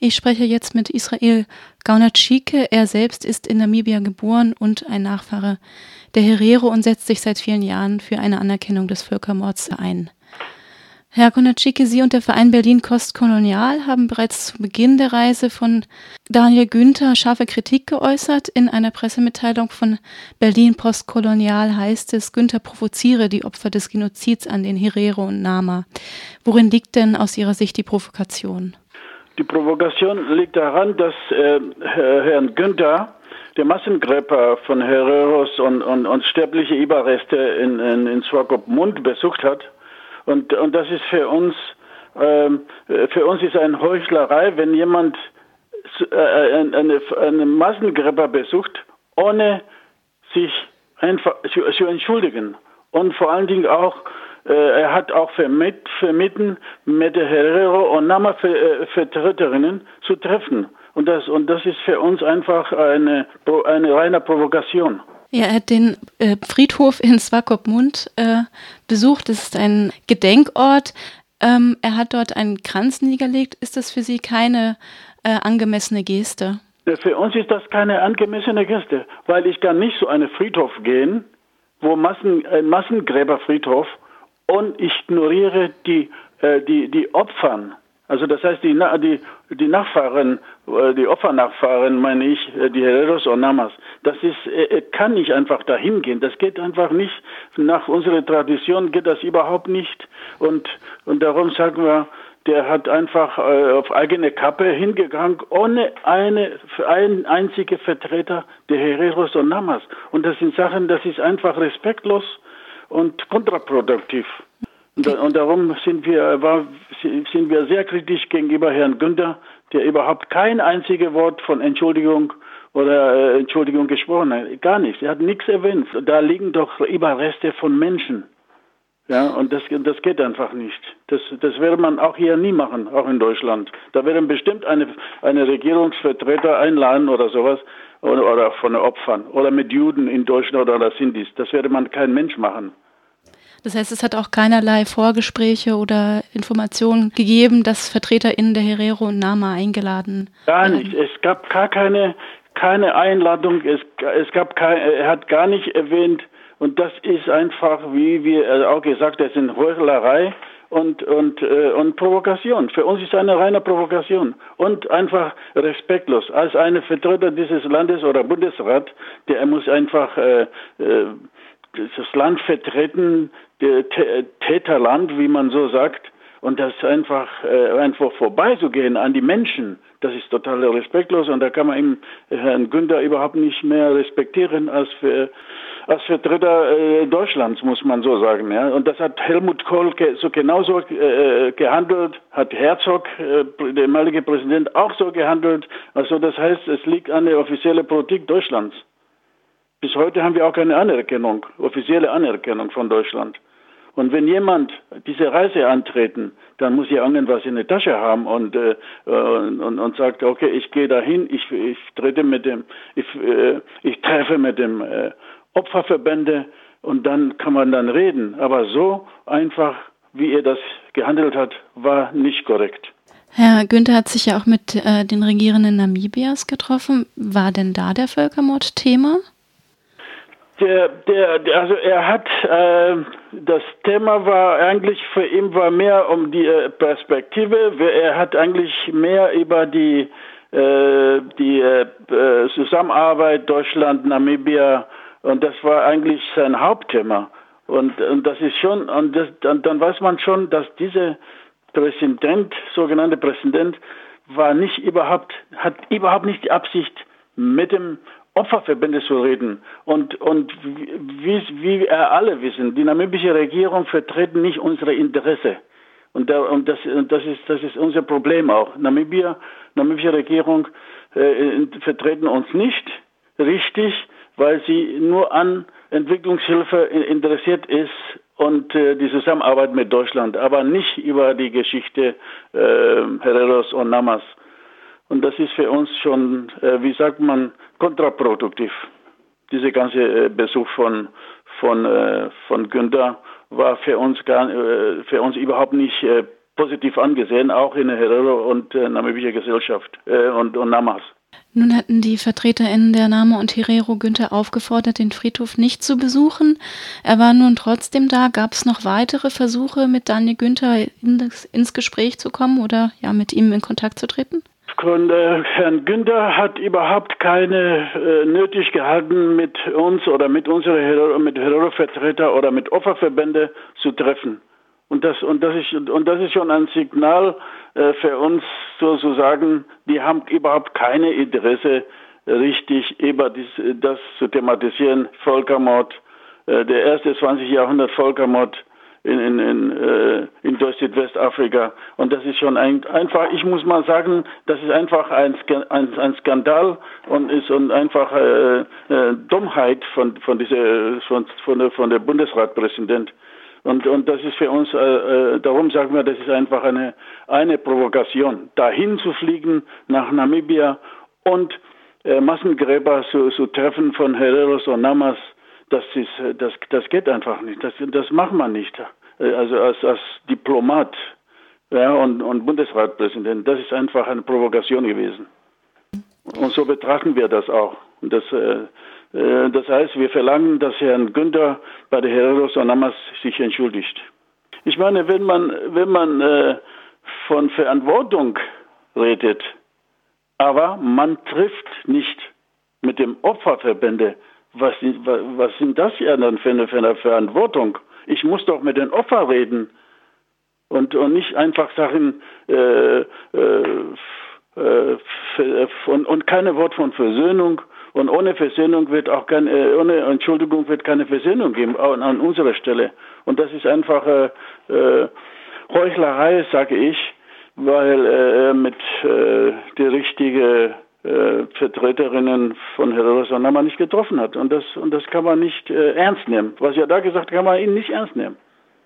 Ich spreche jetzt mit Israel Gaunatschike. Er selbst ist in Namibia geboren und ein Nachfahre der Herero und setzt sich seit vielen Jahren für eine Anerkennung des Völkermords ein. Herr Konatschike, Sie und der Verein Berlin Kostkolonial haben bereits zu Beginn der Reise von Daniel Günther scharfe Kritik geäußert. In einer Pressemitteilung von Berlin Postkolonial heißt es, Günther provoziere die Opfer des Genozids an den Herero und Nama. Worin liegt denn aus Ihrer Sicht die Provokation? Die Provokation liegt daran, dass äh, Herrn Günther der Massengräber von Hereros und, und, und sterbliche Überreste in, in, in Swakopmund besucht hat und, und das ist für uns, ähm, für uns ist eine Heuchlerei, wenn jemand äh, eine, eine Massengräber besucht, ohne sich einfach zu, zu entschuldigen. Und vor allen Dingen auch, äh, er hat auch vermitt, vermitten, mit Herrero und Nama-Vertreterinnen äh, zu treffen. Und das, und das ist für uns einfach eine, eine reine Provokation. Ja, er hat den äh, Friedhof in Swakopmund äh, besucht. Das ist ein Gedenkort. Ähm, er hat dort einen Kranz niedergelegt. Ist das für Sie keine äh, angemessene Geste? Für uns ist das keine angemessene Geste, weil ich kann nicht zu einem Friedhof gehen, wo Massen, ein Massengräberfriedhof und ignoriere die, äh, die, die Opfern also das heißt, die, die, die Nachfahren, äh, die Opfernachfahren, meine ich, äh, die Hereros und Namas, das ist, äh, kann nicht einfach dahin gehen. Das geht einfach nicht. Nach unserer Tradition geht das überhaupt nicht. Und, und darum sagen wir, der hat einfach auf eigene Kappe hingegangen, ohne eine, einen einzigen Vertreter der Hereros und Namas. Und das sind Sachen, das ist einfach respektlos und kontraproduktiv. Und, darum sind wir, war, sind wir sehr kritisch gegenüber Herrn Günther, der überhaupt kein einziges Wort von Entschuldigung oder äh, Entschuldigung gesprochen hat. Gar nichts. Er hat nichts erwähnt. Da liegen doch Überreste von Menschen. Ja, und das, das geht einfach nicht. Das, das würde man auch hier nie machen, auch in Deutschland. Da werden bestimmt eine, eine Regierungsvertreter einladen oder sowas, oder, oder von den Opfern, oder mit Juden in Deutschland oder Sindis. Das würde man kein Mensch machen. Das heißt, es hat auch keinerlei Vorgespräche oder Informationen gegeben, dass VertreterInnen der Herero und Nama eingeladen Gar nicht. Es gab gar keine, keine Einladung. Es, es gab kein, er hat gar nicht erwähnt. Und das ist einfach, wie wir auch gesagt haben, ist Heuchlerei und, und, äh, und Provokation. Für uns ist eine reine Provokation und einfach respektlos. Als eine Vertreter dieses Landes oder Bundesrat, der muss einfach äh, äh, das Land vertreten, der Täterland, wie man so sagt, und das einfach, äh, einfach vorbeizugehen an die Menschen, das ist total respektlos und da kann man ihm, Herrn Günther überhaupt nicht mehr respektieren als für, als Vertreter äh, Deutschlands, muss man so sagen. Ja. Und das hat Helmut Kohl ge so genauso äh, gehandelt, hat Herzog, äh, der ehemalige Präsident, auch so gehandelt. Also das heißt, es liegt an der offiziellen Politik Deutschlands. Bis heute haben wir auch keine Anerkennung, offizielle Anerkennung von Deutschland. Und wenn jemand diese Reise antreten, dann muss er irgendwas in der Tasche haben und, äh, und, und, sagt, okay, ich gehe dahin, ich, ich trete mit dem, ich, äh, ich treffe mit dem äh, Opferverbände und dann kann man dann reden. Aber so einfach, wie er das gehandelt hat, war nicht korrekt. Herr Günther hat sich ja auch mit äh, den Regierenden Namibias getroffen. War denn da der Völkermord Thema? Der, der, der, also er hat, äh, das Thema war eigentlich für ihn war mehr um die äh, Perspektive. Er hat eigentlich mehr über die, äh, die äh, Zusammenarbeit Deutschland, Namibia und das war eigentlich sein Hauptthema. Und, und das ist schon, und, das, und dann weiß man schon, dass dieser Präsident, sogenannte Präsident, war nicht überhaupt, hat überhaupt nicht die Absicht, mit dem Opferverbände zu reden. Und, und wie, wie wir alle wissen, die namibische Regierung vertritt nicht unsere Interesse. Und, da, und, das, und das, ist, das ist unser Problem auch. Namibia, namibische Regierung äh, vertreten uns nicht richtig, weil sie nur an Entwicklungshilfe interessiert ist und äh, die Zusammenarbeit mit Deutschland, aber nicht über die Geschichte äh, Hereros und Namas. Und das ist für uns schon, äh, wie sagt man, kontraproduktiv. Dieser ganze äh, Besuch von, von, äh, von Günther war für uns, gar, für uns überhaupt nicht positiv angesehen, auch in der Herero und äh, namibischer Gesellschaft und, und Namas. Nun hatten die VertreterInnen der Name und Herero Günther aufgefordert, den Friedhof nicht zu besuchen. Er war nun trotzdem da. Gab es noch weitere Versuche, mit Daniel Günther in das, ins Gespräch zu kommen oder ja, mit ihm in Kontakt zu treten? Äh, Herrn Günther hat überhaupt keine äh, nötig gehalten, mit uns oder mit unseren mit Herero-Vertreter oder mit Opferverbände zu treffen. Und das, und das, ist, und das ist schon ein Signal äh, für uns sozusagen, die haben überhaupt keine Interesse, richtig über dies, das zu thematisieren, Völkermord, äh, der erste 20. Jahrhundert Völkermord in, in, in, äh, in Deutsch-Südwestafrika. Und das ist schon ein, einfach, ich muss mal sagen, das ist einfach ein, ein, ein Skandal und ist und einfach äh, äh, Dummheit von, von, dieser, von, von, der, von der Bundesratpräsident. Und, und das ist für uns, äh, äh, darum sagen wir, das ist einfach eine, eine Provokation, dahin zu fliegen nach Namibia und äh, Massengräber zu, zu treffen von Hereros und Namas, das, ist, das, das geht einfach nicht. Das, das macht man nicht. Äh, also als, als Diplomat ja, und, und Bundesratpräsident, das ist einfach eine Provokation gewesen. Und so betrachten wir das auch. Das, äh, äh, das heißt, wir verlangen, dass Herrn Günther bei der Hereros Onamas sich entschuldigt. Ich meine, wenn man, wenn man äh, von Verantwortung redet, aber man trifft nicht mit dem Opferverbände, was, was sind das ja dann für eine, für eine Verantwortung? Ich muss doch mit den Opfern reden und, und nicht einfach sagen, äh, äh, äh, und, und keine Wort von Versöhnung und ohne Versöhnung wird auch keine, äh, ohne Entschuldigung wird keine Versöhnung geben an, an unserer Stelle. Und das ist einfach äh, äh, Heuchlerei, sage ich, weil er mit äh, die richtige äh, Vertreterinnen von Herero Nama nicht getroffen hat. Und das, und das kann man nicht äh, ernst nehmen. Was er da gesagt hat, kann man ihn nicht ernst nehmen.